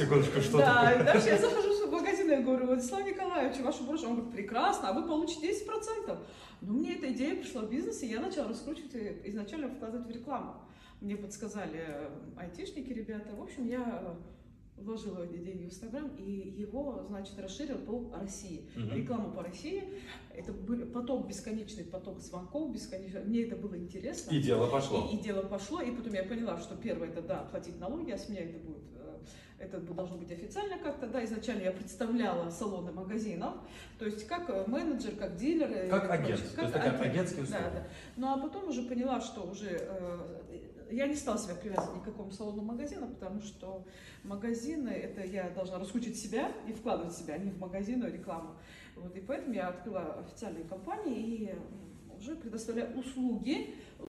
Секундочку, что да, такое? дальше я захожу в магазин и говорю, Владислав Николаевич, вашу брошь, он говорит, прекрасно, а вы получите 10%. Ну, мне эта идея пришла в бизнес, и я начала раскручивать и изначально вкладывать в рекламу. Мне подсказали э, айтишники, ребята. В общем, я э, вложила эти деньги в Инстаграм и его, значит, расширил по России. Мгм. Рекламу по России. Это был поток, бесконечный поток звонков, бесконечный. Мне это было интересно. И дело пошло. И, и дело пошло, и потом я поняла, что первое это да, платить налоги, а с меня это будет, э, это должно быть официально как-то, да, изначально я представляла салоны магазинов, то есть как э, менеджер, как дилер. э, Как агент, прочее. то есть агентские услуги. Да, да. Ну а потом уже поняла, что уже э, я не стала себя привязывать ни к какому салону магазина, потому что магазины, это я должна раскрутить себя и вкладывать себя, а не в магазинную рекламу. Вот, и поэтому я открыла официальные компании и уже предоставляю услуги